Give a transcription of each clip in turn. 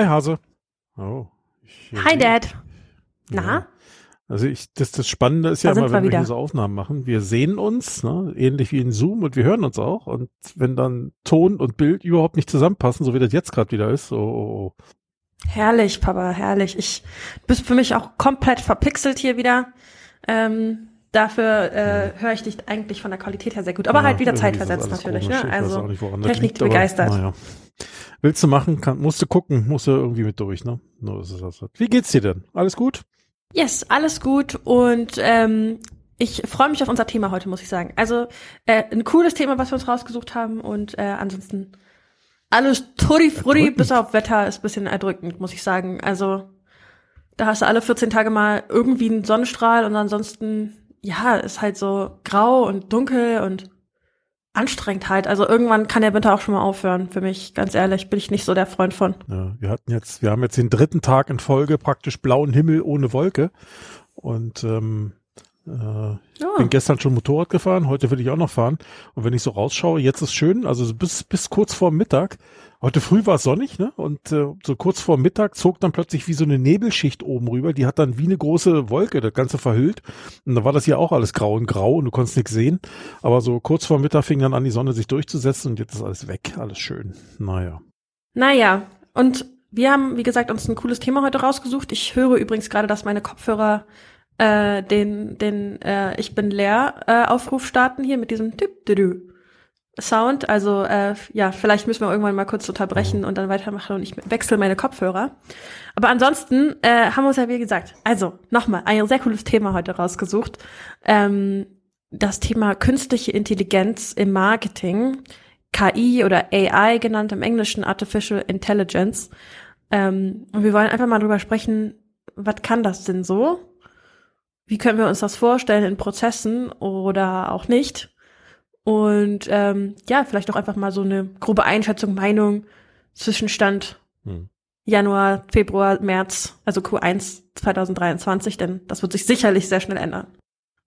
Hi Hase. Oh. Hi Dad. Na? Ja. Also ich, das, das Spannende ist da ja immer, wenn wir, wir hier so Aufnahmen machen, wir sehen uns, ne, ähnlich wie in Zoom und wir hören uns auch. Und wenn dann Ton und Bild überhaupt nicht zusammenpassen, so wie das jetzt gerade wieder ist, so. Oh, oh. Herrlich, Papa, herrlich. Ich bist für mich auch komplett verpixelt hier wieder. Ähm, dafür äh, höre ich dich eigentlich von der Qualität her sehr gut, aber ja, halt wieder zeitversetzt natürlich. Ne? Also nicht, Technik liegt, begeistert. Aber, naja. Willst du machen, kann, musst du gucken, musst du irgendwie mit durch. Ne? No, ist das. Wie geht's dir denn? Alles gut? Yes, alles gut und ähm, ich freue mich auf unser Thema heute, muss ich sagen. Also äh, ein cooles Thema, was wir uns rausgesucht haben und äh, ansonsten alles Turi Fruri bis auf Wetter ist bisschen erdrückend, muss ich sagen. Also da hast du alle 14 Tage mal irgendwie einen Sonnenstrahl und ansonsten ja, ist halt so grau und dunkel und anstrengend halt. Also irgendwann kann der Winter auch schon mal aufhören. Für mich, ganz ehrlich, bin ich nicht so der Freund von. Ja, wir hatten jetzt, wir haben jetzt den dritten Tag in Folge praktisch blauen Himmel ohne Wolke. Und ähm, äh, ja. bin gestern schon Motorrad gefahren, heute will ich auch noch fahren. Und wenn ich so rausschaue, jetzt ist schön, also bis, bis kurz vor Mittag Heute früh war es sonnig, ne? Und äh, so kurz vor Mittag zog dann plötzlich wie so eine Nebelschicht oben rüber. Die hat dann wie eine große Wolke das Ganze verhüllt. Und da war das hier auch alles grau und grau und du konntest nichts sehen. Aber so kurz vor Mittag fing dann an, die Sonne sich durchzusetzen und jetzt ist alles weg. Alles schön. Naja. Naja, und wir haben, wie gesagt, uns ein cooles Thema heute rausgesucht. Ich höre übrigens gerade, dass meine Kopfhörer äh, den, den äh, Ich bin leer äh, Aufruf starten hier mit diesem Tipp Sound. Also äh, ja, vielleicht müssen wir irgendwann mal kurz unterbrechen und dann weitermachen und ich wechsle meine Kopfhörer. Aber ansonsten äh, haben wir uns ja wie gesagt, also nochmal, ein sehr cooles Thema heute rausgesucht. Ähm, das Thema künstliche Intelligenz im Marketing, KI oder AI genannt im Englischen Artificial Intelligence. Ähm, und wir wollen einfach mal drüber sprechen, was kann das denn so? Wie können wir uns das vorstellen in Prozessen oder auch nicht? Und ähm, ja, vielleicht auch einfach mal so eine grobe Einschätzung, Meinung, Zwischenstand hm. Januar, Februar, März, also Q1 2023, denn das wird sich sicherlich sehr schnell ändern.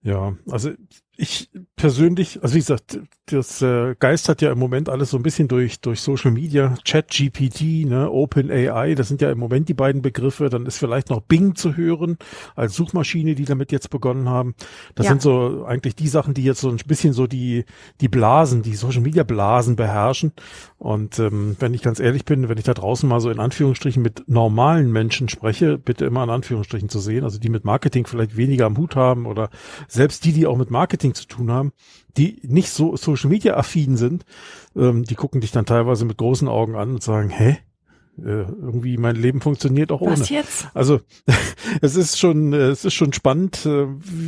Ja, also ich persönlich, also wie gesagt, das äh, geistert ja im Moment alles so ein bisschen durch durch Social Media, Chat GPT, ne, Open AI, das sind ja im Moment die beiden Begriffe. Dann ist vielleicht noch Bing zu hören als Suchmaschine, die damit jetzt begonnen haben. Das ja. sind so eigentlich die Sachen, die jetzt so ein bisschen so die die Blasen, die Social Media Blasen beherrschen. Und ähm, wenn ich ganz ehrlich bin, wenn ich da draußen mal so in Anführungsstrichen mit normalen Menschen spreche, bitte immer in Anführungsstrichen zu sehen, also die mit Marketing vielleicht weniger am Hut haben oder selbst die, die auch mit Marketing Marketing zu tun haben, die nicht so Social Media affin sind, ähm, die gucken dich dann teilweise mit großen Augen an und sagen, hä? Äh, irgendwie mein Leben funktioniert auch ohne. Was jetzt? Also es ist schon, äh, es ist schon spannend, äh,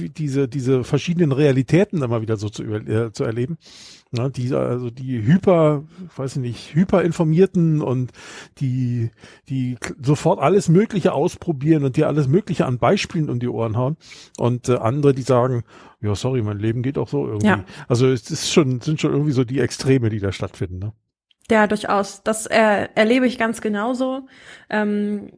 diese diese verschiedenen Realitäten immer wieder so zu, äh, zu erleben. Ja, die, also die hyper, weiß ich nicht, hyper informierten und die, die sofort alles Mögliche ausprobieren und dir alles Mögliche an Beispielen um die Ohren hauen. Und äh, andere, die sagen, ja, sorry, mein Leben geht auch so irgendwie. Ja. Also es ist schon, sind schon irgendwie so die Extreme, die da stattfinden. Ne? Ja, durchaus. Das äh, erlebe ich ganz genauso. Ähm,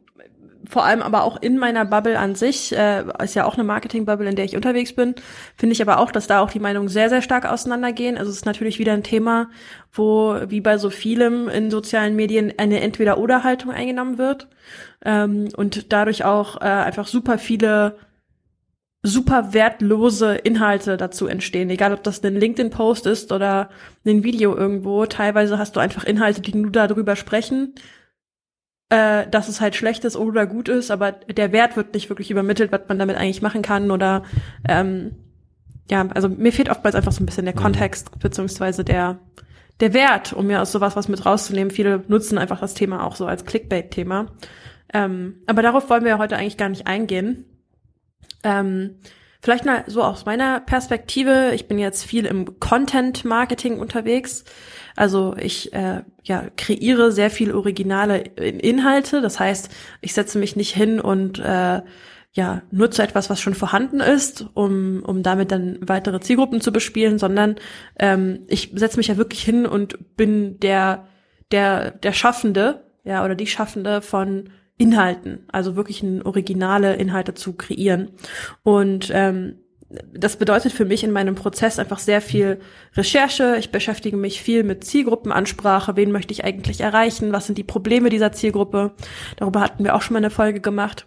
vor allem aber auch in meiner Bubble an sich, äh, ist ja auch eine Marketing-Bubble, in der ich unterwegs bin, finde ich aber auch, dass da auch die Meinungen sehr, sehr stark auseinandergehen. Also es ist natürlich wieder ein Thema, wo, wie bei so vielem in sozialen Medien, eine Entweder-Oder-Haltung eingenommen wird ähm, und dadurch auch äh, einfach super viele super wertlose Inhalte dazu entstehen. Egal, ob das ein LinkedIn-Post ist oder ein Video irgendwo. Teilweise hast du einfach Inhalte, die nur darüber sprechen, äh, dass es halt schlecht ist oder gut ist, aber der Wert wird nicht wirklich übermittelt, was man damit eigentlich machen kann oder ähm, ja, also mir fehlt oftmals einfach so ein bisschen der mhm. Kontext beziehungsweise der der Wert, um mir aus sowas was mit rauszunehmen. Viele nutzen einfach das Thema auch so als Clickbait-Thema. Ähm, aber darauf wollen wir ja heute eigentlich gar nicht eingehen. Ähm, vielleicht mal so aus meiner Perspektive. Ich bin jetzt viel im Content-Marketing unterwegs. Also ich äh, ja, kreiere sehr viel originale Inhalte. Das heißt, ich setze mich nicht hin und äh, ja, nutze etwas, was schon vorhanden ist, um, um damit dann weitere Zielgruppen zu bespielen, sondern ähm, ich setze mich ja wirklich hin und bin der, der, der Schaffende, ja, oder die Schaffende von Inhalten, also wirklich ein originale Inhalte zu kreieren. Und ähm, das bedeutet für mich in meinem Prozess einfach sehr viel Recherche. Ich beschäftige mich viel mit Zielgruppenansprache. Wen möchte ich eigentlich erreichen? Was sind die Probleme dieser Zielgruppe? Darüber hatten wir auch schon mal eine Folge gemacht.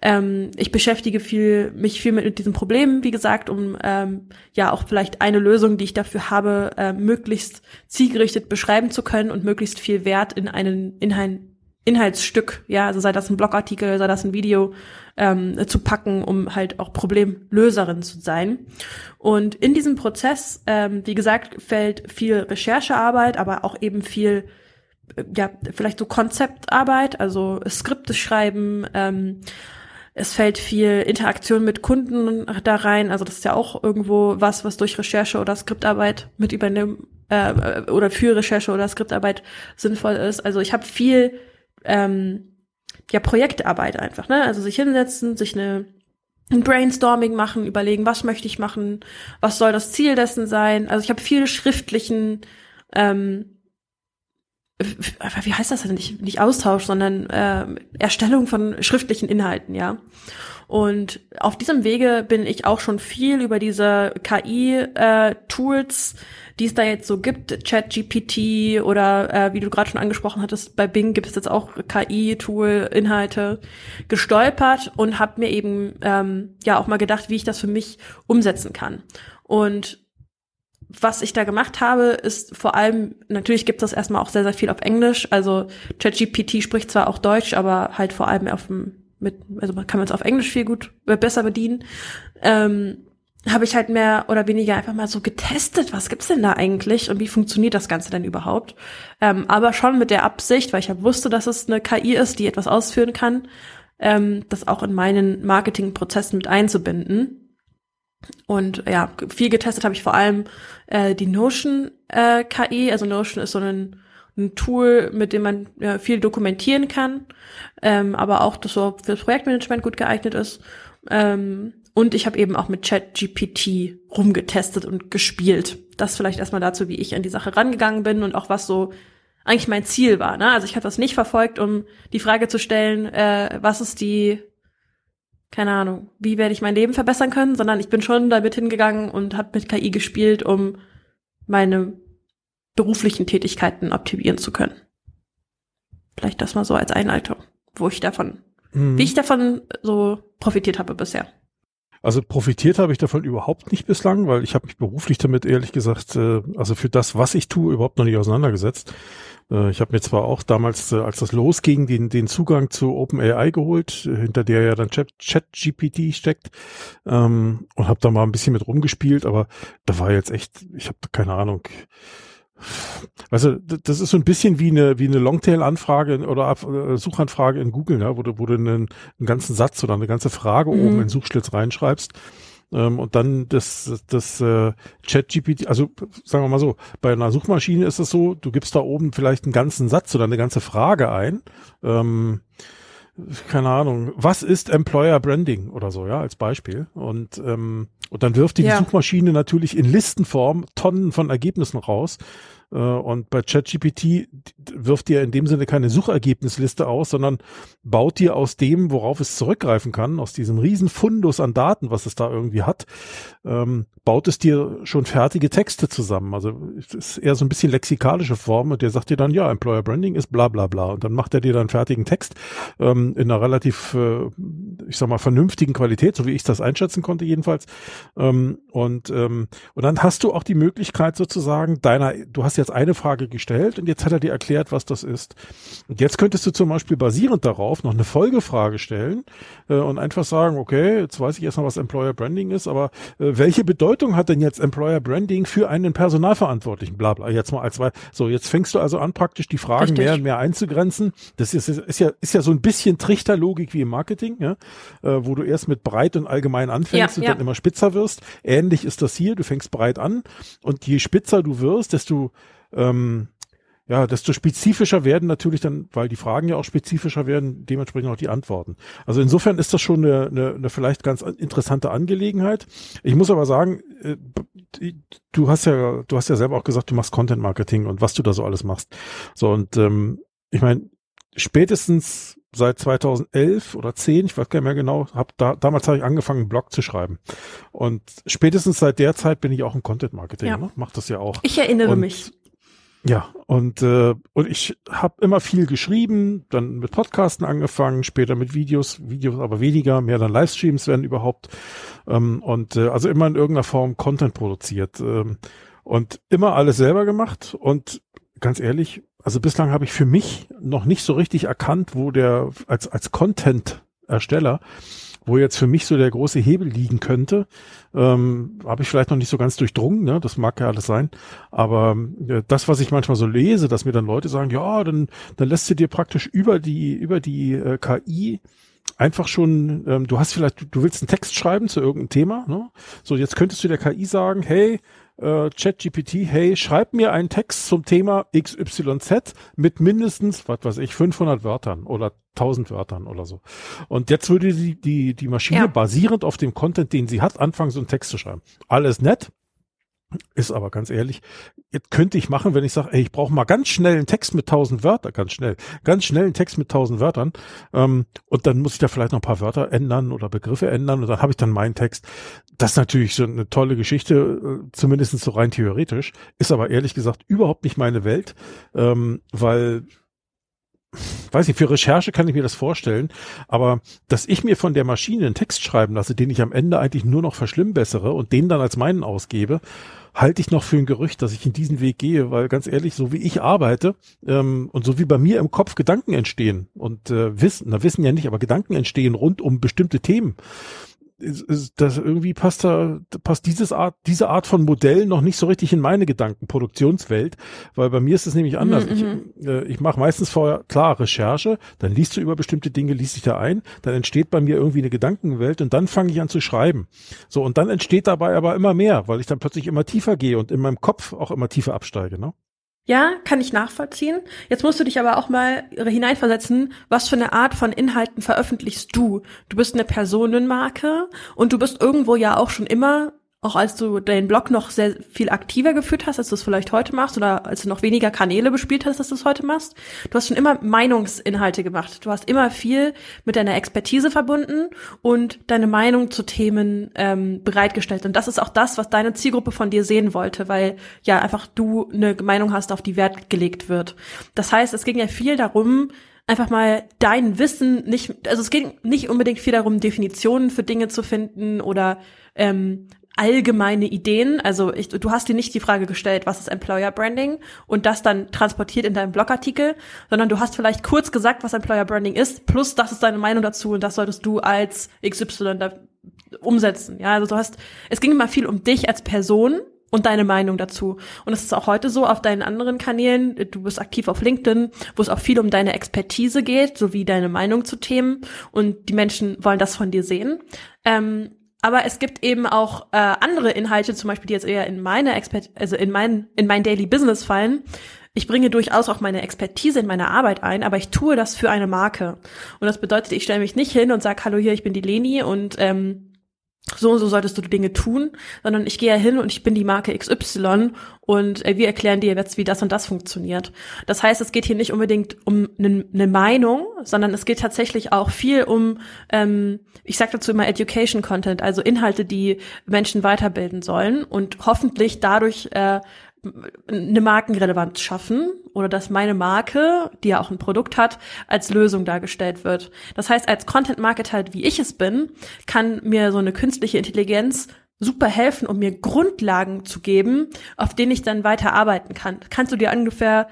Ähm, ich beschäftige viel, mich viel mit, mit diesen Problemen, wie gesagt, um ähm, ja auch vielleicht eine Lösung, die ich dafür habe, äh, möglichst zielgerichtet beschreiben zu können und möglichst viel Wert in einen, in ein Inhaltsstück, ja, also sei das ein Blogartikel, sei das ein Video, ähm, zu packen, um halt auch Problemlöserin zu sein. Und in diesem Prozess, ähm, wie gesagt, fällt viel Recherchearbeit, aber auch eben viel, äh, ja, vielleicht so Konzeptarbeit, also Skripte schreiben, ähm, es fällt viel Interaktion mit Kunden da rein. Also das ist ja auch irgendwo was, was durch Recherche oder Skriptarbeit mit übernehmen äh, oder für Recherche oder Skriptarbeit sinnvoll ist. Also ich habe viel ähm, ja Projektarbeit einfach, ne? Also sich hinsetzen, sich eine ein Brainstorming machen, überlegen, was möchte ich machen, was soll das Ziel dessen sein. Also ich habe viele schriftlichen ähm, wie heißt das denn nicht, nicht Austausch, sondern äh, Erstellung von schriftlichen Inhalten, ja. Und auf diesem Wege bin ich auch schon viel über diese KI-Tools, äh, die es da jetzt so gibt, ChatGPT oder äh, wie du gerade schon angesprochen hattest, bei Bing gibt es jetzt auch KI-Tool-Inhalte gestolpert und habe mir eben ähm, ja auch mal gedacht, wie ich das für mich umsetzen kann. Und was ich da gemacht habe, ist vor allem, natürlich gibt es erstmal auch sehr, sehr viel auf Englisch. Also ChatGPT spricht zwar auch Deutsch, aber halt vor allem auf dem mit, also man kann man es auf Englisch viel gut äh, besser bedienen, ähm, habe ich halt mehr oder weniger einfach mal so getestet, was gibt's denn da eigentlich und wie funktioniert das Ganze denn überhaupt? Ähm, aber schon mit der Absicht, weil ich ja wusste, dass es eine KI ist, die etwas ausführen kann, ähm, das auch in meinen Marketingprozessen mit einzubinden. Und ja, viel getestet habe ich vor allem äh, die Notion äh, KI. Also Notion ist so ein ein Tool, mit dem man ja, viel dokumentieren kann, ähm, aber auch das so fürs Projektmanagement gut geeignet ist. Ähm, und ich habe eben auch mit ChatGPT rumgetestet und gespielt. Das vielleicht erstmal dazu, wie ich an die Sache rangegangen bin und auch was so eigentlich mein Ziel war. Ne? Also ich habe das nicht verfolgt, um die Frage zu stellen, äh, was ist die, keine Ahnung, wie werde ich mein Leben verbessern können, sondern ich bin schon damit hingegangen und habe mit KI gespielt, um meine beruflichen Tätigkeiten optimieren zu können. Vielleicht das mal so als Einleitung, wo ich davon, mhm. wie ich davon so profitiert habe bisher. Also profitiert habe ich davon überhaupt nicht bislang, weil ich habe mich beruflich damit ehrlich gesagt, äh, also für das, was ich tue, überhaupt noch nicht auseinandergesetzt. Äh, ich habe mir zwar auch damals, äh, als das losging, den, den Zugang zu OpenAI geholt, hinter der ja dann ChatGPT steckt, ähm, und habe da mal ein bisschen mit rumgespielt, aber da war jetzt echt, ich habe keine Ahnung, also das ist so ein bisschen wie eine wie eine Longtail-Anfrage oder äh, Suchanfrage in Google, ne? wo du, wo du einen, einen ganzen Satz oder eine ganze Frage mhm. oben in den Suchschlitz reinschreibst ähm, und dann das das äh, Chat-GPT, also sagen wir mal so, bei einer Suchmaschine ist es so, du gibst da oben vielleicht einen ganzen Satz oder eine ganze Frage ein. Ähm, keine Ahnung, was ist Employer Branding oder so, ja, als Beispiel. Und, ähm, und dann wirft die, ja. die Suchmaschine natürlich in Listenform Tonnen von Ergebnissen raus. Äh, und bei ChatGPT wirft dir in dem Sinne keine Suchergebnisliste aus, sondern baut dir aus dem, worauf es zurückgreifen kann, aus diesem riesen Fundus an Daten, was es da irgendwie hat, ähm, baut es dir schon fertige Texte zusammen. Also es ist eher so ein bisschen lexikalische Form und der sagt dir dann, ja, Employer Branding ist bla bla bla. Und dann macht er dir dann fertigen Text ähm, in einer relativ, äh, ich sag mal, vernünftigen Qualität, so wie ich das einschätzen konnte jedenfalls. Ähm, und, ähm, und dann hast du auch die Möglichkeit sozusagen deiner, du hast jetzt eine Frage gestellt und jetzt hat er dir erklärt, was das ist. Und jetzt könntest du zum Beispiel basierend darauf noch eine Folgefrage stellen äh, und einfach sagen, okay, jetzt weiß ich erstmal, was Employer Branding ist, aber äh, welche Bedeutung hat denn jetzt Employer Branding für einen Personalverantwortlichen? Blabla. Jetzt mal als zwei. So, jetzt fängst du also an, praktisch die Fragen Richtig. mehr und mehr einzugrenzen. Das ist, ist ja, ist ja so ein bisschen Trichterlogik wie im Marketing, ja, äh, wo du erst mit breit und allgemein anfängst ja, und ja. dann immer spitzer wirst. Ähnlich ist das hier. Du fängst breit an und je spitzer du wirst, desto ähm, ja, desto spezifischer werden natürlich dann, weil die Fragen ja auch spezifischer werden, dementsprechend auch die Antworten. Also insofern ist das schon eine, eine, eine vielleicht ganz interessante Angelegenheit. Ich muss aber sagen, äh, du hast ja, du hast ja selber auch gesagt, du machst Content Marketing und was du da so alles machst. So und ähm, ich meine, spätestens seit 2011 oder 10, ich weiß gar nicht mehr genau, hab da, damals habe ich angefangen, einen Blog zu schreiben. Und spätestens seit der Zeit bin ich auch im Content Marketing, ja. ne? Mach das ja auch. Ich erinnere und, mich. Ja, und, äh, und ich habe immer viel geschrieben, dann mit Podcasten angefangen, später mit Videos, Videos aber weniger, mehr dann Livestreams werden überhaupt. Ähm, und äh, also immer in irgendeiner Form Content produziert. Ähm, und immer alles selber gemacht. Und ganz ehrlich, also bislang habe ich für mich noch nicht so richtig erkannt, wo der als, als Content-Ersteller, wo jetzt für mich so der große Hebel liegen könnte, ähm, habe ich vielleicht noch nicht so ganz durchdrungen, ne? das mag ja alles sein, aber äh, das, was ich manchmal so lese, dass mir dann Leute sagen, ja, dann, dann lässt du dir praktisch über die, über die äh, KI einfach schon, ähm, du hast vielleicht, du willst einen Text schreiben zu irgendeinem Thema, ne? so jetzt könntest du der KI sagen, hey, äh, ChatGPT, hey, schreib mir einen Text zum Thema XYZ mit mindestens, was weiß ich, 500 Wörtern oder 1000 Wörtern oder so. Und jetzt würde die, die, die Maschine ja. basierend auf dem Content, den sie hat, anfangen, so einen Text zu schreiben. Alles nett, ist aber ganz ehrlich, jetzt könnte ich machen, wenn ich sage, ich brauche mal ganz schnell einen Text mit tausend Wörtern, ganz schnell, ganz schnell einen Text mit tausend Wörtern, ähm, und dann muss ich da vielleicht noch ein paar Wörter ändern oder Begriffe ändern und dann habe ich dann meinen Text. Das ist natürlich so eine tolle Geschichte, äh, zumindest so rein theoretisch, ist aber ehrlich gesagt überhaupt nicht meine Welt, ähm, weil weiß ich, für Recherche kann ich mir das vorstellen, aber dass ich mir von der Maschine einen Text schreiben lasse, den ich am Ende eigentlich nur noch verschlimmbessere und den dann als meinen ausgebe, halte ich noch für ein Gerücht, dass ich in diesen Weg gehe, weil ganz ehrlich, so wie ich arbeite ähm, und so wie bei mir im Kopf Gedanken entstehen und äh, Wissen, na Wissen ja nicht, aber Gedanken entstehen rund um bestimmte Themen, ist, ist, das irgendwie passt da passt dieses Art diese Art von Modell noch nicht so richtig in meine Gedanken Produktionswelt, weil bei mir ist es nämlich anders. Mhm. Ich, äh, ich mache meistens vorher klar Recherche, dann liest du über bestimmte Dinge, liest dich da ein, dann entsteht bei mir irgendwie eine Gedankenwelt und dann fange ich an zu schreiben. So und dann entsteht dabei aber immer mehr, weil ich dann plötzlich immer tiefer gehe und in meinem Kopf auch immer tiefer absteige, ne? Ja, kann ich nachvollziehen. Jetzt musst du dich aber auch mal hineinversetzen, was für eine Art von Inhalten veröffentlichst du? Du bist eine Personenmarke und du bist irgendwo ja auch schon immer auch als du deinen Blog noch sehr viel aktiver geführt hast, als du es vielleicht heute machst, oder als du noch weniger Kanäle bespielt hast, als du es heute machst, du hast schon immer Meinungsinhalte gemacht. Du hast immer viel mit deiner Expertise verbunden und deine Meinung zu Themen ähm, bereitgestellt. Und das ist auch das, was deine Zielgruppe von dir sehen wollte, weil ja einfach du eine Meinung hast, auf die Wert gelegt wird. Das heißt, es ging ja viel darum, einfach mal dein Wissen nicht, also es ging nicht unbedingt viel darum, Definitionen für Dinge zu finden oder ähm, allgemeine Ideen. Also ich, du hast dir nicht die Frage gestellt, was ist Employer Branding und das dann transportiert in deinem Blogartikel, sondern du hast vielleicht kurz gesagt, was Employer Branding ist, plus das ist deine Meinung dazu und das solltest du als XY da umsetzen. Ja, also du hast, es ging immer viel um dich als Person und deine Meinung dazu. Und es ist auch heute so auf deinen anderen Kanälen. Du bist aktiv auf LinkedIn, wo es auch viel um deine Expertise geht, sowie deine Meinung zu Themen. Und die Menschen wollen das von dir sehen. Ähm, aber es gibt eben auch äh, andere Inhalte, zum Beispiel, die jetzt eher in meine Expert also in mein, in mein Daily Business fallen. Ich bringe durchaus auch meine Expertise in meine Arbeit ein, aber ich tue das für eine Marke. Und das bedeutet, ich stelle mich nicht hin und sage, hallo hier, ich bin die Leni und ähm, so und so solltest du Dinge tun, sondern ich gehe ja hin und ich bin die Marke XY und äh, wir erklären dir jetzt, wie das und das funktioniert. Das heißt, es geht hier nicht unbedingt um eine ne Meinung, sondern es geht tatsächlich auch viel um, ähm, ich sage dazu immer Education Content, also Inhalte, die Menschen weiterbilden sollen und hoffentlich dadurch äh, eine Markenrelevanz schaffen oder dass meine Marke, die ja auch ein Produkt hat, als Lösung dargestellt wird. Das heißt, als Content Marketer, wie ich es bin, kann mir so eine künstliche Intelligenz super helfen, um mir Grundlagen zu geben, auf denen ich dann weiter arbeiten kann. Kannst du dir ungefähr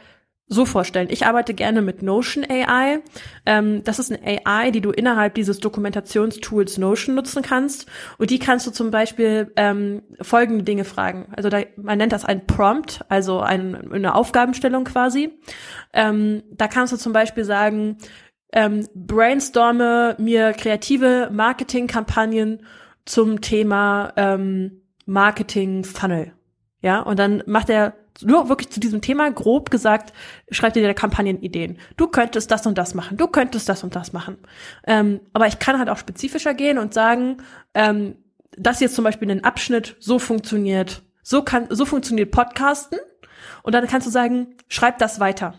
so vorstellen. Ich arbeite gerne mit Notion AI. Ähm, das ist eine AI, die du innerhalb dieses Dokumentationstools Notion nutzen kannst. Und die kannst du zum Beispiel ähm, folgende Dinge fragen. Also da, man nennt das ein Prompt, also ein, eine Aufgabenstellung quasi. Ähm, da kannst du zum Beispiel sagen, ähm, brainstorme mir kreative Marketingkampagnen zum Thema ähm, Marketing Funnel. Ja, und dann macht er nur wirklich zu diesem Thema grob gesagt, schreibt dir Kampagnenideen. Du könntest das und das machen, du könntest das und das machen. Ähm, aber ich kann halt auch spezifischer gehen und sagen, ähm, dass jetzt zum Beispiel ein Abschnitt so funktioniert, so kann, so funktioniert Podcasten. Und dann kannst du sagen, schreib das weiter.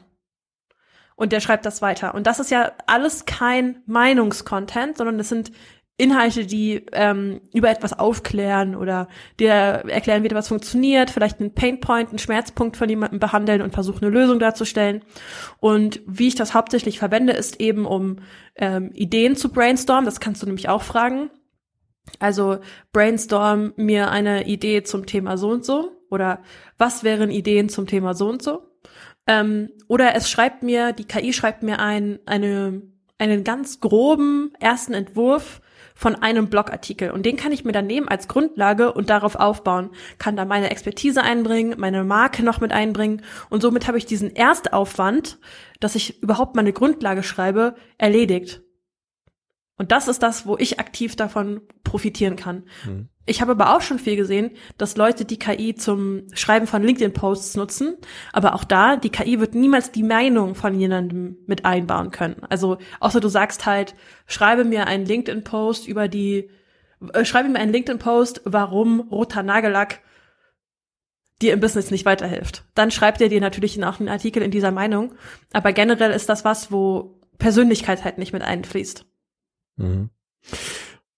und der schreibt das weiter. Und das ist ja alles kein Meinungskontent, sondern es sind Inhalte, die ähm, über etwas aufklären oder dir erklären, wie etwas funktioniert, vielleicht einen Painpoint, einen Schmerzpunkt von jemandem behandeln und versuchen, eine Lösung darzustellen. Und wie ich das hauptsächlich verwende, ist eben, um ähm, Ideen zu brainstormen. Das kannst du nämlich auch fragen. Also brainstorm mir eine Idee zum Thema so und so oder was wären Ideen zum Thema so und so. Ähm, oder es schreibt mir, die KI schreibt mir ein, eine, einen ganz groben ersten Entwurf von einem Blogartikel und den kann ich mir dann nehmen als Grundlage und darauf aufbauen, kann da meine Expertise einbringen, meine Marke noch mit einbringen und somit habe ich diesen Erstaufwand, dass ich überhaupt meine Grundlage schreibe, erledigt. Und das ist das, wo ich aktiv davon profitieren kann. Mhm. Ich habe aber auch schon viel gesehen, dass Leute die KI zum Schreiben von LinkedIn-Posts nutzen. Aber auch da, die KI wird niemals die Meinung von jemandem mit einbauen können. Also, außer du sagst halt, schreibe mir einen LinkedIn-Post über die, äh, schreibe mir einen LinkedIn-Post, warum roter Nagellack dir im Business nicht weiterhilft. Dann schreibt er dir natürlich auch einen Artikel in dieser Meinung. Aber generell ist das was, wo Persönlichkeit halt nicht mit einfließt. Mhm.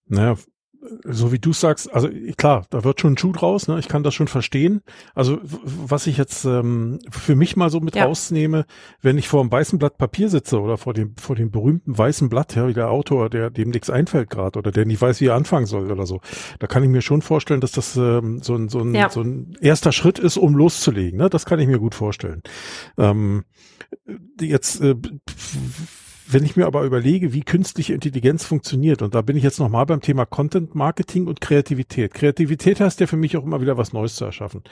Naja, so wie du sagst, also klar, da wird schon ein Schuh draus, ne? ich kann das schon verstehen. Also was ich jetzt ähm, für mich mal so mit ja. rausnehme, wenn ich vor einem weißen Blatt Papier sitze oder vor dem vor dem berühmten weißen Blatt, ja, wie der Autor, der dem nichts einfällt gerade oder der nicht weiß, wie er anfangen soll oder so, da kann ich mir schon vorstellen, dass das ähm, so, ein, so, ein, ja. so ein erster Schritt ist, um loszulegen. Ne? Das kann ich mir gut vorstellen. Ähm, jetzt äh, wenn ich mir aber überlege, wie künstliche Intelligenz funktioniert, und da bin ich jetzt nochmal beim Thema Content Marketing und Kreativität. Kreativität heißt ja für mich auch immer wieder was Neues zu erschaffen.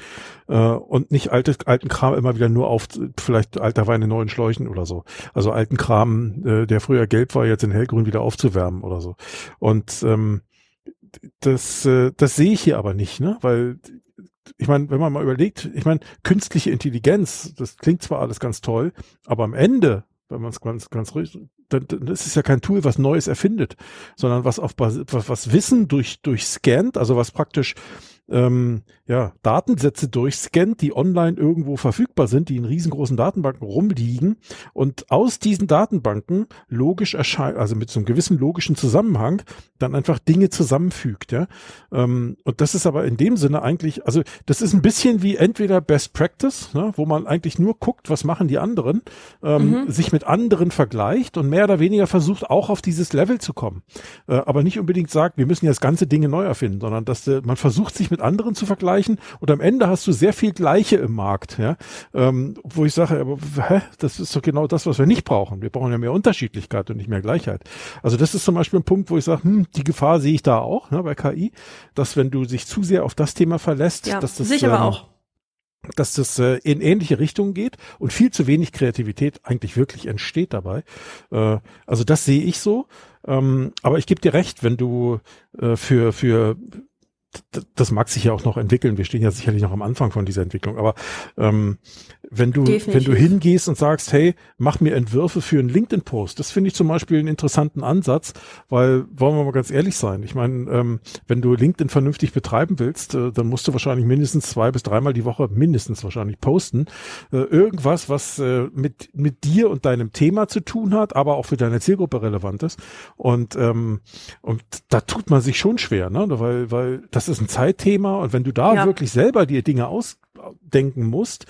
Äh, und nicht altes, alten Kram immer wieder nur auf, vielleicht alter Wein in neuen Schläuchen oder so. Also alten Kram, äh, der früher gelb war, jetzt in hellgrün wieder aufzuwärmen oder so. Und ähm, das, äh, das sehe ich hier aber nicht, ne? Weil ich meine, wenn man mal überlegt, ich meine, künstliche Intelligenz, das klingt zwar alles ganz toll, aber am Ende wenn man es ganz, ganz ruhig, dann, dann ist es ja kein Tool, was Neues erfindet, sondern was auf was, was Wissen durch, durch scannt, also was praktisch ähm, ja, Datensätze durchscannt, die online irgendwo verfügbar sind, die in riesengroßen Datenbanken rumliegen und aus diesen Datenbanken logisch erscheint, also mit so einem gewissen logischen Zusammenhang, dann einfach Dinge zusammenfügt, ja. Ähm, und das ist aber in dem Sinne eigentlich, also das ist ein bisschen wie entweder Best Practice, ne, wo man eigentlich nur guckt, was machen die anderen, ähm, mhm. sich mit anderen vergleicht und mehr oder weniger versucht, auch auf dieses Level zu kommen. Äh, aber nicht unbedingt sagt, wir müssen jetzt ganze Dinge neu erfinden, sondern dass äh, man versucht, sich mit anderen zu vergleichen und am Ende hast du sehr viel Gleiche im Markt, ja, ähm, wo ich sage, aber hä, das ist doch genau das, was wir nicht brauchen. Wir brauchen ja mehr Unterschiedlichkeit und nicht mehr Gleichheit. Also das ist zum Beispiel ein Punkt, wo ich sage, hm, die Gefahr sehe ich da auch ne, bei KI, dass wenn du sich zu sehr auf das Thema verlässt, ja, dass das sehe ich aber ähm, auch dass das äh, in ähnliche Richtungen geht und viel zu wenig Kreativität eigentlich wirklich entsteht dabei. Äh, also das sehe ich so. Ähm, aber ich gebe dir recht, wenn du äh, für für das mag sich ja auch noch entwickeln. Wir stehen ja sicherlich noch am Anfang von dieser Entwicklung. Aber ähm, wenn du Definitiv. wenn du hingehst und sagst, hey, mach mir Entwürfe für einen LinkedIn-Post, das finde ich zum Beispiel einen interessanten Ansatz, weil wollen wir mal ganz ehrlich sein. Ich meine, ähm, wenn du LinkedIn vernünftig betreiben willst, äh, dann musst du wahrscheinlich mindestens zwei bis dreimal die Woche mindestens wahrscheinlich posten äh, irgendwas, was äh, mit mit dir und deinem Thema zu tun hat, aber auch für deine Zielgruppe relevant ist. Und ähm, und da tut man sich schon schwer, ne? Weil weil das ist ein Zeitthema und wenn du da ja. wirklich selber dir Dinge ausdenken musst,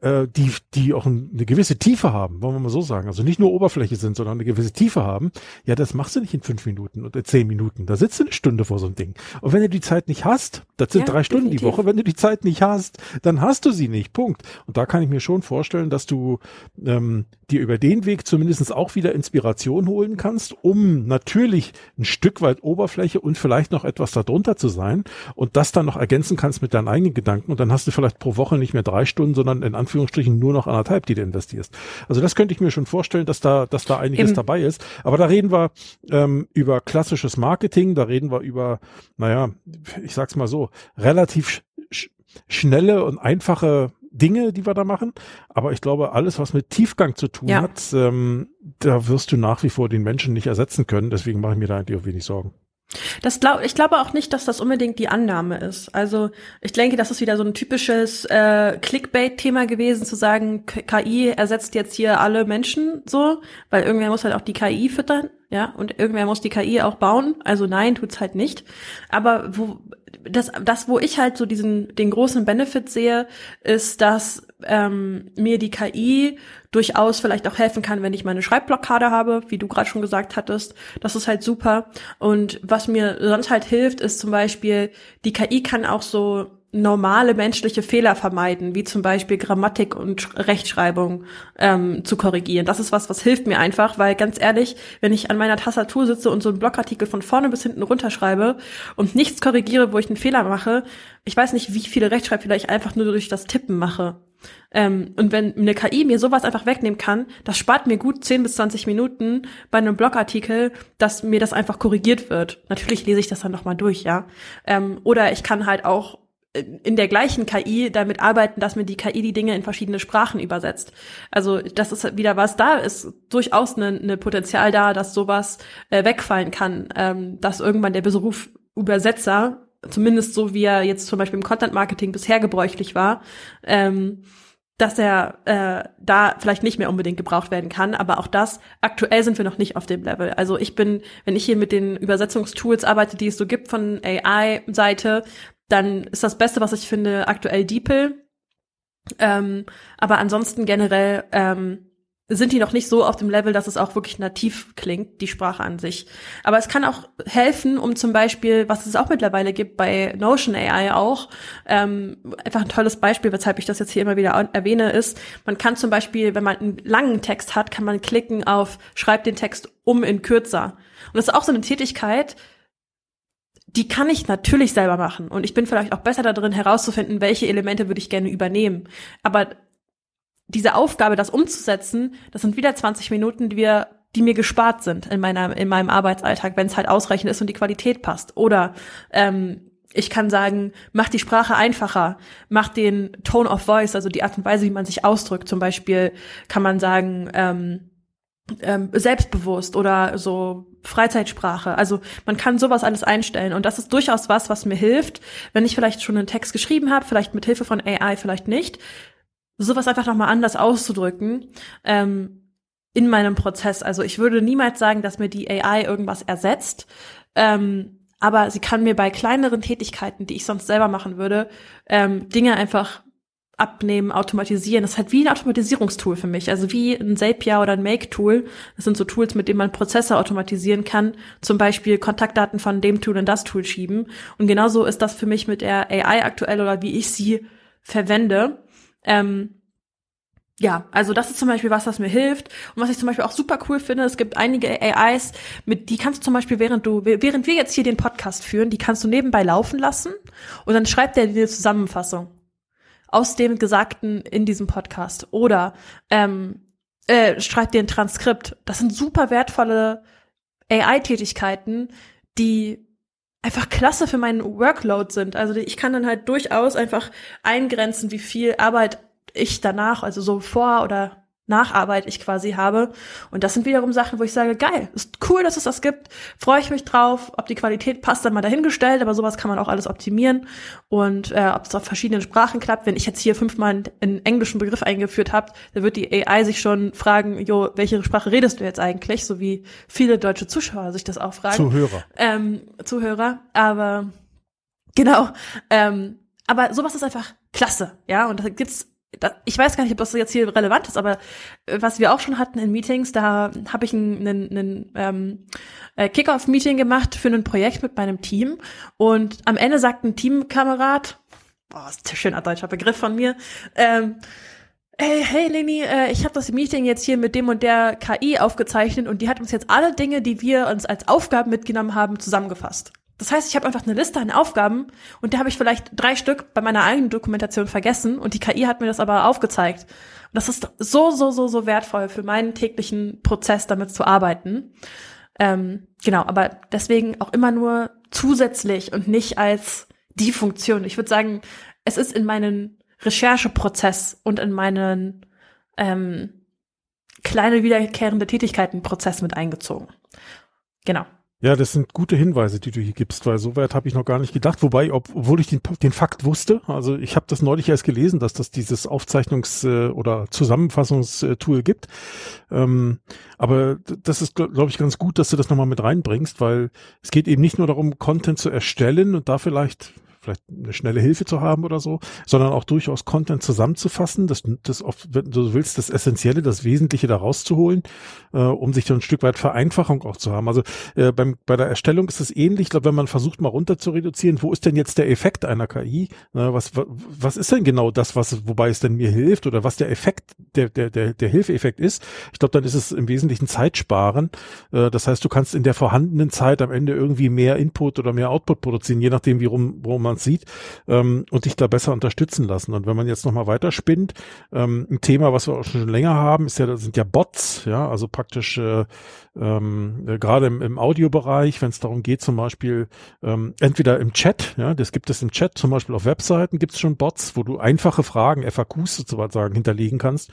äh, die, die auch eine gewisse Tiefe haben, wollen wir mal so sagen. Also nicht nur Oberfläche sind, sondern eine gewisse Tiefe haben. Ja, das machst du nicht in fünf Minuten oder zehn Minuten. Da sitzt du eine Stunde vor so einem Ding. Und wenn du die Zeit nicht hast, das sind ja, drei Stunden definitiv. die Woche, wenn du die Zeit nicht hast, dann hast du sie nicht. Punkt. Und da kann ich mir schon vorstellen, dass du ähm, dir über den Weg zumindest auch wieder Inspiration holen kannst, um natürlich ein Stück weit Oberfläche und vielleicht noch etwas darunter zu sein und das dann noch ergänzen kannst mit deinen eigenen Gedanken. Und dann hast du vielleicht pro Woche nicht mehr drei Stunden, sondern in Anführungsstrichen nur noch anderthalb, die du investierst. Also das könnte ich mir schon vorstellen, dass da, dass da einiges Eben. dabei ist. Aber da reden wir ähm, über klassisches Marketing, da reden wir über, naja, ich sag's mal so, relativ sch schnelle und einfache Dinge, die wir da machen. Aber ich glaube, alles, was mit Tiefgang zu tun ja. hat, ähm, da wirst du nach wie vor den Menschen nicht ersetzen können. Deswegen mache ich mir da eigentlich auch wenig Sorgen. Das glaub, ich glaube auch nicht, dass das unbedingt die Annahme ist. Also ich denke, das ist wieder so ein typisches äh, Clickbait-Thema gewesen, zu sagen, KI ersetzt jetzt hier alle Menschen so, weil irgendwer muss halt auch die KI füttern, ja, und irgendwer muss die KI auch bauen. Also nein, tut's halt nicht. Aber wo das, das, wo ich halt so diesen den großen Benefit sehe, ist, dass ähm, mir die KI durchaus vielleicht auch helfen kann, wenn ich meine Schreibblockade habe, wie du gerade schon gesagt hattest. Das ist halt super. Und was mir sonst halt hilft, ist zum Beispiel, die KI kann auch so normale menschliche Fehler vermeiden, wie zum Beispiel Grammatik und Rechtschreibung ähm, zu korrigieren. Das ist was, was hilft mir einfach, weil ganz ehrlich, wenn ich an meiner Tastatur sitze und so einen Blogartikel von vorne bis hinten runterschreibe und nichts korrigiere, wo ich einen Fehler mache, ich weiß nicht, wie viele Rechtschreibfehler ich einfach nur durch das Tippen mache. Ähm, und wenn eine KI mir sowas einfach wegnehmen kann, das spart mir gut 10 bis 20 Minuten bei einem Blogartikel, dass mir das einfach korrigiert wird. Natürlich lese ich das dann nochmal durch, ja. Ähm, oder ich kann halt auch in der gleichen KI damit arbeiten, dass mir die KI die Dinge in verschiedene Sprachen übersetzt. Also das ist wieder was, da ist durchaus ein ne, Potenzial da, dass sowas äh, wegfallen kann, ähm, dass irgendwann der Beruf Übersetzer, zumindest so wie er jetzt zum Beispiel im Content Marketing bisher gebräuchlich war, ähm, dass er äh, da vielleicht nicht mehr unbedingt gebraucht werden kann, aber auch das, aktuell sind wir noch nicht auf dem Level. Also ich bin, wenn ich hier mit den Übersetzungstools arbeite, die es so gibt von AI-Seite, dann ist das Beste, was ich finde, aktuell DeepL. Ähm, aber ansonsten generell ähm, sind die noch nicht so auf dem Level, dass es auch wirklich nativ klingt, die Sprache an sich. Aber es kann auch helfen, um zum Beispiel, was es auch mittlerweile gibt bei Notion AI auch, ähm, einfach ein tolles Beispiel, weshalb ich das jetzt hier immer wieder erwähne, ist, man kann zum Beispiel, wenn man einen langen Text hat, kann man klicken auf Schreib den Text um in kürzer. Und das ist auch so eine Tätigkeit, die kann ich natürlich selber machen. Und ich bin vielleicht auch besser darin herauszufinden, welche Elemente würde ich gerne übernehmen. Aber diese Aufgabe, das umzusetzen, das sind wieder 20 Minuten, die wir die mir gespart sind in meiner in meinem Arbeitsalltag, wenn es halt ausreichend ist und die Qualität passt. Oder ähm, ich kann sagen, mach die Sprache einfacher, mach den Tone of Voice, also die Art und Weise, wie man sich ausdrückt. Zum Beispiel kann man sagen, ähm, ähm, selbstbewusst oder so Freizeitsprache. Also man kann sowas alles einstellen und das ist durchaus was, was mir hilft, wenn ich vielleicht schon einen Text geschrieben habe, vielleicht mit Hilfe von AI, vielleicht nicht, sowas einfach nochmal anders auszudrücken ähm, in meinem Prozess. Also ich würde niemals sagen, dass mir die AI irgendwas ersetzt. Ähm, aber sie kann mir bei kleineren Tätigkeiten, die ich sonst selber machen würde, ähm, Dinge einfach abnehmen, automatisieren. Das ist halt wie ein Automatisierungstool für mich. Also wie ein Zapier oder ein Make-Tool. Das sind so Tools, mit denen man Prozesse automatisieren kann. Zum Beispiel Kontaktdaten von dem Tool in das Tool schieben. Und genauso ist das für mich mit der AI aktuell oder wie ich sie verwende. Ähm, ja, also das ist zum Beispiel was, was mir hilft. Und was ich zum Beispiel auch super cool finde, es gibt einige AIs, mit die kannst du zum Beispiel, während du, während wir jetzt hier den Podcast führen, die kannst du nebenbei laufen lassen und dann schreibt er dir eine Zusammenfassung aus dem Gesagten in diesem Podcast oder ähm, äh, schreibt dir ein Transkript. Das sind super wertvolle AI-Tätigkeiten, die einfach klasse für meinen Workload sind. Also ich kann dann halt durchaus einfach eingrenzen, wie viel Arbeit ich danach, also so vor oder Nacharbeit ich quasi habe. Und das sind wiederum Sachen, wo ich sage, geil, ist cool, dass es das gibt, freue ich mich drauf. Ob die Qualität passt, dann mal dahingestellt, aber sowas kann man auch alles optimieren. Und äh, ob es auf verschiedenen Sprachen klappt, wenn ich jetzt hier fünfmal einen englischen Begriff eingeführt habe, dann wird die AI sich schon fragen, jo, welche Sprache redest du jetzt eigentlich? So wie viele deutsche Zuschauer sich das auch fragen. Zuhörer. Ähm, Zuhörer, aber genau. Ähm, aber sowas ist einfach klasse, ja. Und da gibt's ich weiß gar nicht, ob das jetzt hier relevant ist, aber äh, was wir auch schon hatten in Meetings, da habe ich ein, ein, ein ähm, äh, Kickoff-Meeting gemacht für ein Projekt mit meinem Team und am Ende sagt ein Teamkamerad, boah, ist ein schöner deutscher Begriff von mir, ähm, Hey, hey Leni, äh, ich habe das Meeting jetzt hier mit dem und der KI aufgezeichnet und die hat uns jetzt alle Dinge, die wir uns als Aufgaben mitgenommen haben, zusammengefasst. Das heißt, ich habe einfach eine Liste an Aufgaben und da habe ich vielleicht drei Stück bei meiner eigenen Dokumentation vergessen und die KI hat mir das aber aufgezeigt. Und das ist so, so, so, so wertvoll für meinen täglichen Prozess, damit zu arbeiten. Ähm, genau, aber deswegen auch immer nur zusätzlich und nicht als die Funktion. Ich würde sagen, es ist in meinen Rechercheprozess und in meinen ähm, kleine wiederkehrende Tätigkeiten Prozess mit eingezogen. Genau. Ja, das sind gute Hinweise, die du hier gibst, weil so weit habe ich noch gar nicht gedacht. Wobei, ob, obwohl ich den, den Fakt wusste, also ich habe das neulich erst gelesen, dass das dieses Aufzeichnungs- äh, oder Zusammenfassungstool gibt. Ähm, aber das ist, glaube ich, ganz gut, dass du das nochmal mit reinbringst, weil es geht eben nicht nur darum, Content zu erstellen und da vielleicht vielleicht eine schnelle Hilfe zu haben oder so, sondern auch durchaus Content zusammenzufassen, das, das oft, wenn du willst, das Essentielle, das Wesentliche da rauszuholen, äh, um sich dann ein Stück weit Vereinfachung auch zu haben. Also äh, beim, bei der Erstellung ist es ähnlich, ich glaube, wenn man versucht mal runter zu reduzieren, wo ist denn jetzt der Effekt einer KI? Äh, was, was ist denn genau das, was, wobei es denn mir hilft oder was der Effekt, der, der, der, der Hilfeeffekt ist? Ich glaube, dann ist es im Wesentlichen Zeitsparen. Äh, das heißt, du kannst in der vorhandenen Zeit am Ende irgendwie mehr Input oder mehr Output produzieren, je nachdem, wie rum, worum man sieht ähm, und dich da besser unterstützen lassen. Und wenn man jetzt nochmal weiterspinnt, ähm, ein Thema, was wir auch schon länger haben, ist ja, das sind ja Bots, ja, also praktisch äh, ähm, äh, gerade im, im Audiobereich, wenn es darum geht, zum Beispiel ähm, entweder im Chat, ja, das gibt es im Chat, zum Beispiel auf Webseiten gibt es schon Bots, wo du einfache Fragen, FAQs sozusagen hinterlegen kannst.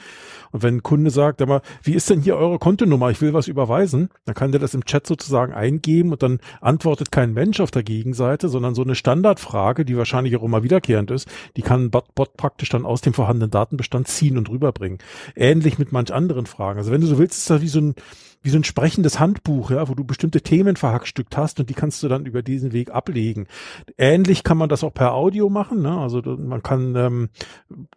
Und wenn ein Kunde sagt, aber wie ist denn hier eure Kontonummer? Ich will was überweisen, dann kann der das im Chat sozusagen eingeben und dann antwortet kein Mensch auf der Gegenseite, sondern so eine Standardfrage, die wahrscheinlich auch immer wiederkehrend ist, die kann ein Bot, Bot praktisch dann aus dem vorhandenen Datenbestand ziehen und rüberbringen. Ähnlich mit manch anderen Fragen. Also wenn du so willst, ist das wie so ein wie so ein sprechendes Handbuch, ja, wo du bestimmte Themen verhackstückt hast und die kannst du dann über diesen Weg ablegen. Ähnlich kann man das auch per Audio machen, ne? Also man kann, ähm,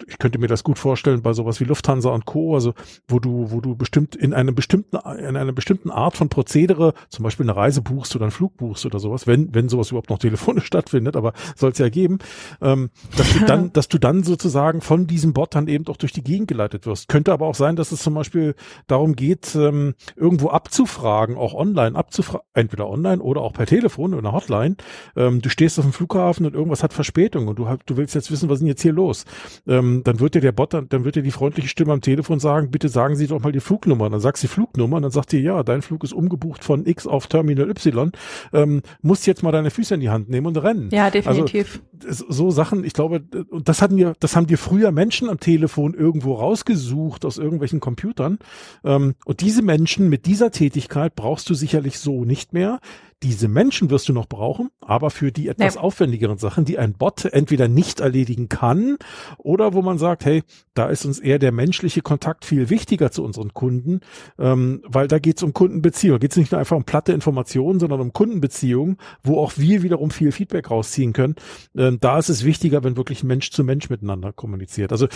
ich könnte mir das gut vorstellen bei sowas wie Lufthansa und Co. Also wo du, wo du bestimmt in einem bestimmten, in einer bestimmten Art von Prozedere, zum Beispiel eine Reise buchst oder einen Flug buchst oder sowas, wenn, wenn sowas überhaupt noch telefonisch stattfindet, aber soll es ja geben, ähm, dass du dann, dass du dann sozusagen von diesem Bot dann eben auch durch die Gegend geleitet wirst. Könnte aber auch sein, dass es zum Beispiel darum geht, ähm, irgendwo abzufragen, auch online abzufragen, entweder online oder auch per Telefon oder Hotline. Ähm, du stehst auf dem Flughafen und irgendwas hat Verspätung und du, du willst jetzt wissen, was ist denn jetzt hier los? Ähm, dann wird dir der Bot, dann, dann wird dir die freundliche Stimme am Telefon sagen, bitte sagen Sie doch mal die Flugnummer. Dann sagst du die Flugnummer und dann sagt dir, ja, dein Flug ist umgebucht von X auf Terminal Y. Ähm, musst jetzt mal deine Füße in die Hand nehmen und rennen. Ja, definitiv. Also, so Sachen, ich glaube, und das hatten wir, das haben dir früher Menschen am Telefon irgendwo rausgesucht aus irgendwelchen Computern. Ähm, und diese Menschen mit dieser Tätigkeit brauchst du sicherlich so nicht mehr. Diese Menschen wirst du noch brauchen, aber für die etwas ja. aufwendigeren Sachen, die ein Bot entweder nicht erledigen kann oder wo man sagt, hey, da ist uns eher der menschliche Kontakt viel wichtiger zu unseren Kunden, ähm, weil da geht es um Kundenbeziehungen. Da geht es nicht nur einfach um platte Informationen, sondern um Kundenbeziehungen, wo auch wir wiederum viel Feedback rausziehen können. Ähm, da ist es wichtiger, wenn wirklich Mensch zu Mensch miteinander kommuniziert. Also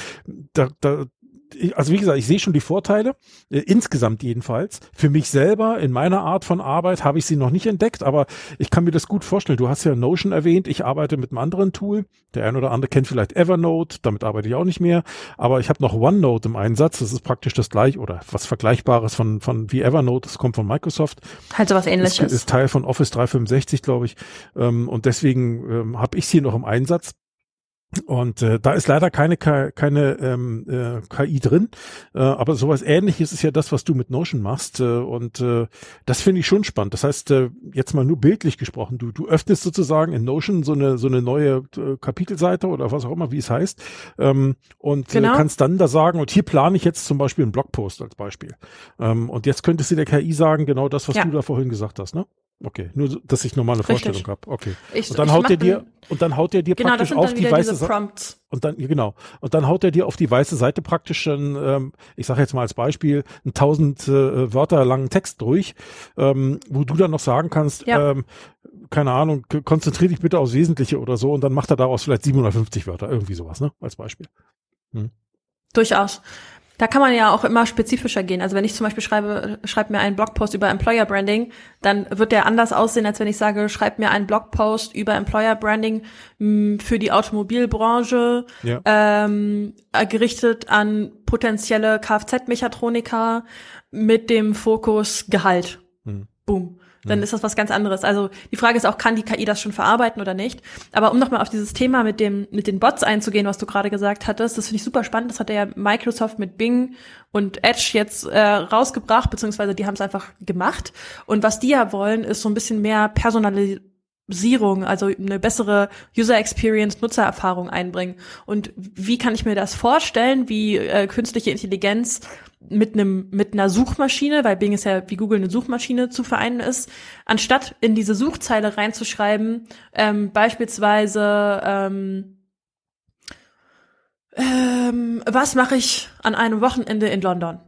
da, da, also wie gesagt, ich sehe schon die Vorteile, äh, insgesamt jedenfalls. Für mich selber, in meiner Art von Arbeit, habe ich sie noch nicht entdeckt, aber ich kann mir das gut vorstellen. Du hast ja Notion erwähnt, ich arbeite mit einem anderen Tool. Der ein oder andere kennt vielleicht Evernote, damit arbeite ich auch nicht mehr, aber ich habe noch OneNote im Einsatz. Das ist praktisch das gleiche oder was Vergleichbares von, von wie Evernote, das kommt von Microsoft. Halt so was ähnliches. Ist, ist Teil von Office 365, glaube ich. Ähm, und deswegen ähm, habe ich es hier noch im Einsatz. Und äh, da ist leider keine keine ähm, äh, KI drin, äh, aber sowas Ähnliches ist ja das, was du mit Notion machst. Äh, und äh, das finde ich schon spannend. Das heißt, äh, jetzt mal nur bildlich gesprochen, du du öffnest sozusagen in Notion so eine so eine neue äh, Kapitelseite oder was auch immer, wie es heißt, ähm, und äh, genau. äh, kannst dann da sagen, und hier plane ich jetzt zum Beispiel einen Blogpost als Beispiel. Ähm, und jetzt könntest du der KI sagen, genau das, was ja. du da vorhin gesagt hast, ne? Okay, nur dass ich nochmal eine Richtig. Vorstellung habe. Okay. Ich, und dann haut er dir und dann haut er dir genau, praktisch auf die weiße Seite. Und dann genau und dann haut er dir auf die weiße Seite praktisch schon, ähm, ich sage jetzt mal als Beispiel, einen tausend äh, Wörter langen Text durch, ähm, wo du dann noch sagen kannst, ja. ähm, keine Ahnung, konzentriere dich bitte aufs Wesentliche oder so und dann macht er daraus vielleicht 750 Wörter, irgendwie sowas, ne, als Beispiel. Hm. Durchaus. Da kann man ja auch immer spezifischer gehen. Also wenn ich zum Beispiel schreibe, schreib mir einen Blogpost über Employer Branding, dann wird der anders aussehen, als wenn ich sage, schreib mir einen Blogpost über Employer Branding mh, hm, für die Automobilbranche, ja. ähm, gerichtet an potenzielle Kfz-Mechatroniker mit dem Fokus Gehalt. Hm. Boom dann mhm. ist das was ganz anderes. Also die Frage ist auch, kann die KI das schon verarbeiten oder nicht? Aber um nochmal auf dieses Thema mit dem mit den Bots einzugehen, was du gerade gesagt hattest, das finde ich super spannend. Das hat ja Microsoft mit Bing und Edge jetzt äh, rausgebracht, beziehungsweise die haben es einfach gemacht. Und was die ja wollen, ist so ein bisschen mehr Personali Sierung, also eine bessere User Experience, Nutzererfahrung einbringen. Und wie kann ich mir das vorstellen, wie äh, künstliche Intelligenz mit einem mit einer Suchmaschine, weil Bing ist ja wie Google eine Suchmaschine zu vereinen ist, anstatt in diese Suchzeile reinzuschreiben, ähm, beispielsweise ähm, ähm, was mache ich an einem Wochenende in London?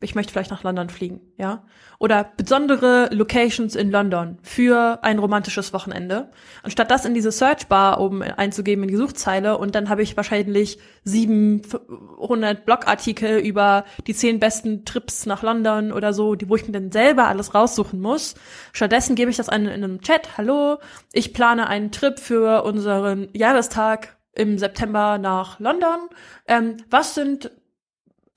Ich möchte vielleicht nach London fliegen, ja. Oder besondere Locations in London für ein romantisches Wochenende. Anstatt das in diese Searchbar oben einzugeben in die Suchzeile und dann habe ich wahrscheinlich 700 Blogartikel über die zehn besten Trips nach London oder so, die, wo ich mir dann selber alles raussuchen muss. Stattdessen gebe ich das an, in einem Chat. Hallo, ich plane einen Trip für unseren Jahrestag im September nach London. Ähm, was sind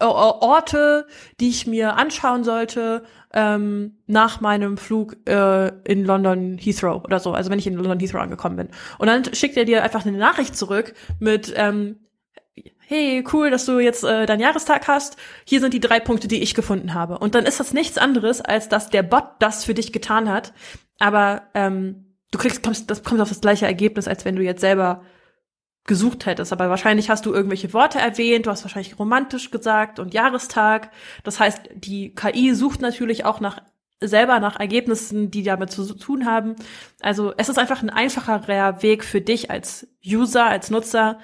Orte, die ich mir anschauen sollte ähm, nach meinem Flug äh, in London Heathrow oder so, also wenn ich in London Heathrow angekommen bin. Und dann schickt er dir einfach eine Nachricht zurück mit ähm, Hey, cool, dass du jetzt äh, deinen Jahrestag hast. Hier sind die drei Punkte, die ich gefunden habe. Und dann ist das nichts anderes, als dass der Bot das für dich getan hat. Aber ähm, du kriegst, kommst, das kommt auf das gleiche Ergebnis, als wenn du jetzt selber gesucht hättest. Aber wahrscheinlich hast du irgendwelche Worte erwähnt, du hast wahrscheinlich romantisch gesagt und Jahrestag. Das heißt, die KI sucht natürlich auch nach selber nach Ergebnissen, die damit zu tun haben. Also es ist einfach ein einfacherer Weg für dich als User, als Nutzer,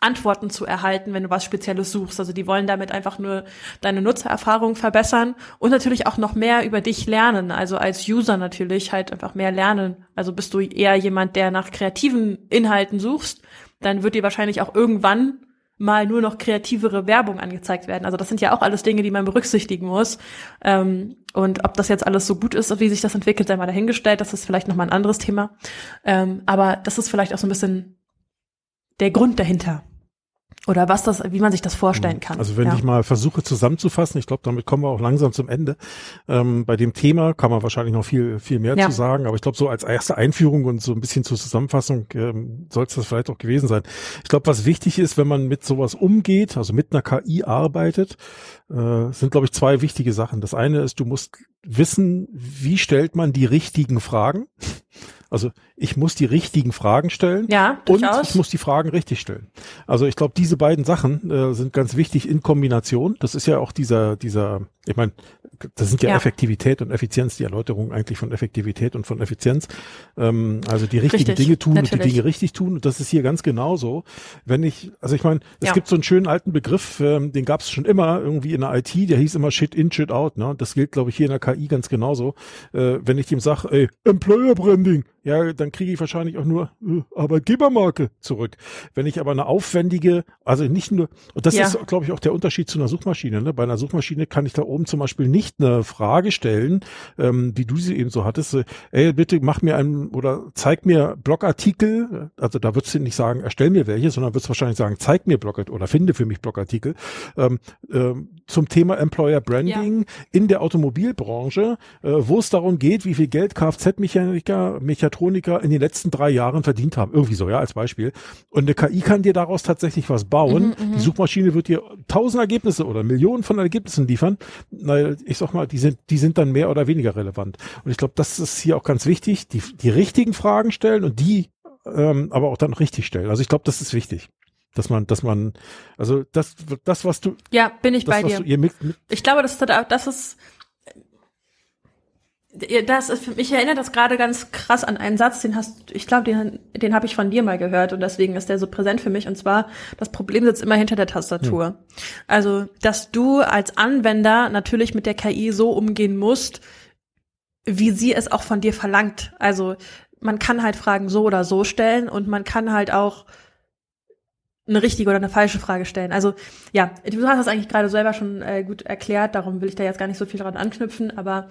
Antworten zu erhalten, wenn du was Spezielles suchst. Also die wollen damit einfach nur deine Nutzererfahrung verbessern und natürlich auch noch mehr über dich lernen. Also als User natürlich halt einfach mehr lernen. Also bist du eher jemand, der nach kreativen Inhalten suchst, dann wird dir wahrscheinlich auch irgendwann mal nur noch kreativere Werbung angezeigt werden. Also das sind ja auch alles Dinge, die man berücksichtigen muss. Ähm, und ob das jetzt alles so gut ist, wie sich das entwickelt, sei mal dahingestellt. Das ist vielleicht noch mal ein anderes Thema. Ähm, aber das ist vielleicht auch so ein bisschen der Grund dahinter. Oder was das, wie man sich das vorstellen mhm. kann. Also wenn ja. ich mal versuche zusammenzufassen, ich glaube, damit kommen wir auch langsam zum Ende. Ähm, bei dem Thema kann man wahrscheinlich noch viel, viel mehr ja. zu sagen, aber ich glaube, so als erste Einführung und so ein bisschen zur Zusammenfassung ähm, soll es das vielleicht auch gewesen sein. Ich glaube, was wichtig ist, wenn man mit sowas umgeht, also mit einer KI arbeitet, äh, sind, glaube ich, zwei wichtige Sachen. Das eine ist, du musst wissen, wie stellt man die richtigen Fragen. Also ich muss die richtigen Fragen stellen ja, und ich muss die Fragen richtig stellen. Also ich glaube, diese beiden Sachen äh, sind ganz wichtig in Kombination. Das ist ja auch dieser, dieser, ich meine, das sind ja, ja, Effektivität und Effizienz, die Erläuterung eigentlich von Effektivität und von Effizienz. Ähm, also die richtigen richtig, Dinge tun natürlich. und die Dinge richtig tun. Und das ist hier ganz genauso. Wenn ich, also ich meine, es ja. gibt so einen schönen alten Begriff, ähm, den gab es schon immer irgendwie in der IT, der hieß immer Shit in, Shit out. Ne? Das gilt, glaube ich, hier in der KI ganz genauso. Äh, wenn ich dem sage, ey, Employer Branding, ja, dann kriege ich wahrscheinlich auch nur äh, Arbeitgebermarke zurück. Wenn ich aber eine aufwendige, also nicht nur, und das ja. ist, glaube ich, auch der Unterschied zu einer Suchmaschine. Ne? Bei einer Suchmaschine kann ich da oben zum Beispiel nicht eine Frage stellen, ähm, wie du sie eben so hattest. Äh, ey, bitte mach mir einen oder zeig mir Blogartikel. Also da würdest du nicht sagen, erstell mir welche, sondern würdest wahrscheinlich sagen, zeig mir Blogartikel oder finde für mich Blogartikel ähm, ähm, zum Thema Employer Branding ja. in der Automobilbranche, äh, wo es darum geht, wie viel Geld Kfz-Mechaniker, Mechatroniker in den letzten drei Jahren verdient haben. Irgendwie so, ja, als Beispiel. Und eine KI kann dir daraus tatsächlich was bauen. Mhm, mhm. die Suchmaschine wird dir tausend Ergebnisse oder Millionen von Ergebnissen liefern. Na, ich sag mal, die sind, die sind dann mehr oder weniger relevant. Und ich glaube, das ist hier auch ganz wichtig, die, die richtigen Fragen stellen und die ähm, aber auch dann richtig stellen. Also ich glaube, das ist wichtig dass man, dass man, also das, das was du, ja, bin ich das, bei dir. Mit, mit ich glaube, das, das ist das ist, mich erinnert das gerade ganz krass an einen Satz, den hast, ich glaube, den, den habe ich von dir mal gehört und deswegen ist der so präsent für mich. Und zwar, das Problem sitzt immer hinter der Tastatur. Hm. Also, dass du als Anwender natürlich mit der KI so umgehen musst, wie sie es auch von dir verlangt. Also, man kann halt Fragen so oder so stellen und man kann halt auch eine richtige oder eine falsche Frage stellen. Also ja, du hast das eigentlich gerade selber schon äh, gut erklärt, darum will ich da jetzt gar nicht so viel dran anknüpfen, aber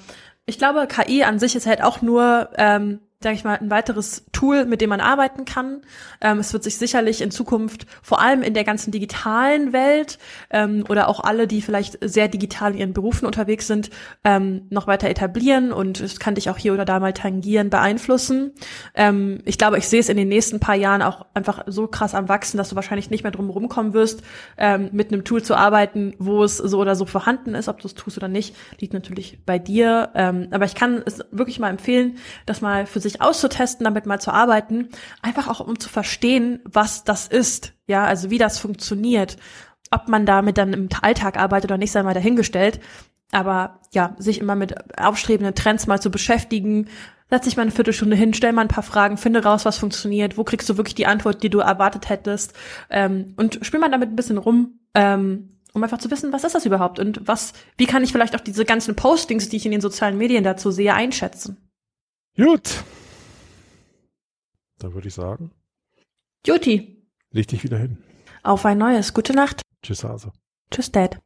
ich glaube, KI an sich ist halt auch nur ähm, sage ich mal, ein weiteres Tool, mit dem man arbeiten kann. Ähm, es wird sich sicherlich in Zukunft, vor allem in der ganzen digitalen Welt ähm, oder auch alle, die vielleicht sehr digital in ihren Berufen unterwegs sind, ähm, noch weiter etablieren und es kann dich auch hier oder da mal tangieren, beeinflussen. Ähm, ich glaube, ich sehe es in den nächsten paar Jahren auch einfach so krass am Wachsen, dass du wahrscheinlich nicht mehr drum rumkommen wirst, ähm, mit einem Tool zu arbeiten, wo es so oder so vorhanden ist. Ob du es tust oder nicht, liegt natürlich bei dir. Ähm, aber ich kann es wirklich mal empfehlen, das mal für sich sich auszutesten, damit mal zu arbeiten, einfach auch um zu verstehen, was das ist, ja, also wie das funktioniert. Ob man damit dann im Alltag arbeitet oder nicht, sei mal dahingestellt. Aber ja, sich immer mit aufstrebenden Trends mal zu beschäftigen, setz dich mal eine Viertelstunde hin, stell mal ein paar Fragen, finde raus, was funktioniert, wo kriegst du wirklich die Antwort, die du erwartet hättest ähm, und spiel mal damit ein bisschen rum, ähm, um einfach zu wissen, was ist das überhaupt und was, wie kann ich vielleicht auch diese ganzen Postings, die ich in den sozialen Medien dazu sehe, einschätzen. Gut. Dann würde ich sagen. Juti. Leg dich wieder hin. Auf ein neues. Gute Nacht. Tschüss, Hase. Tschüss, Dad.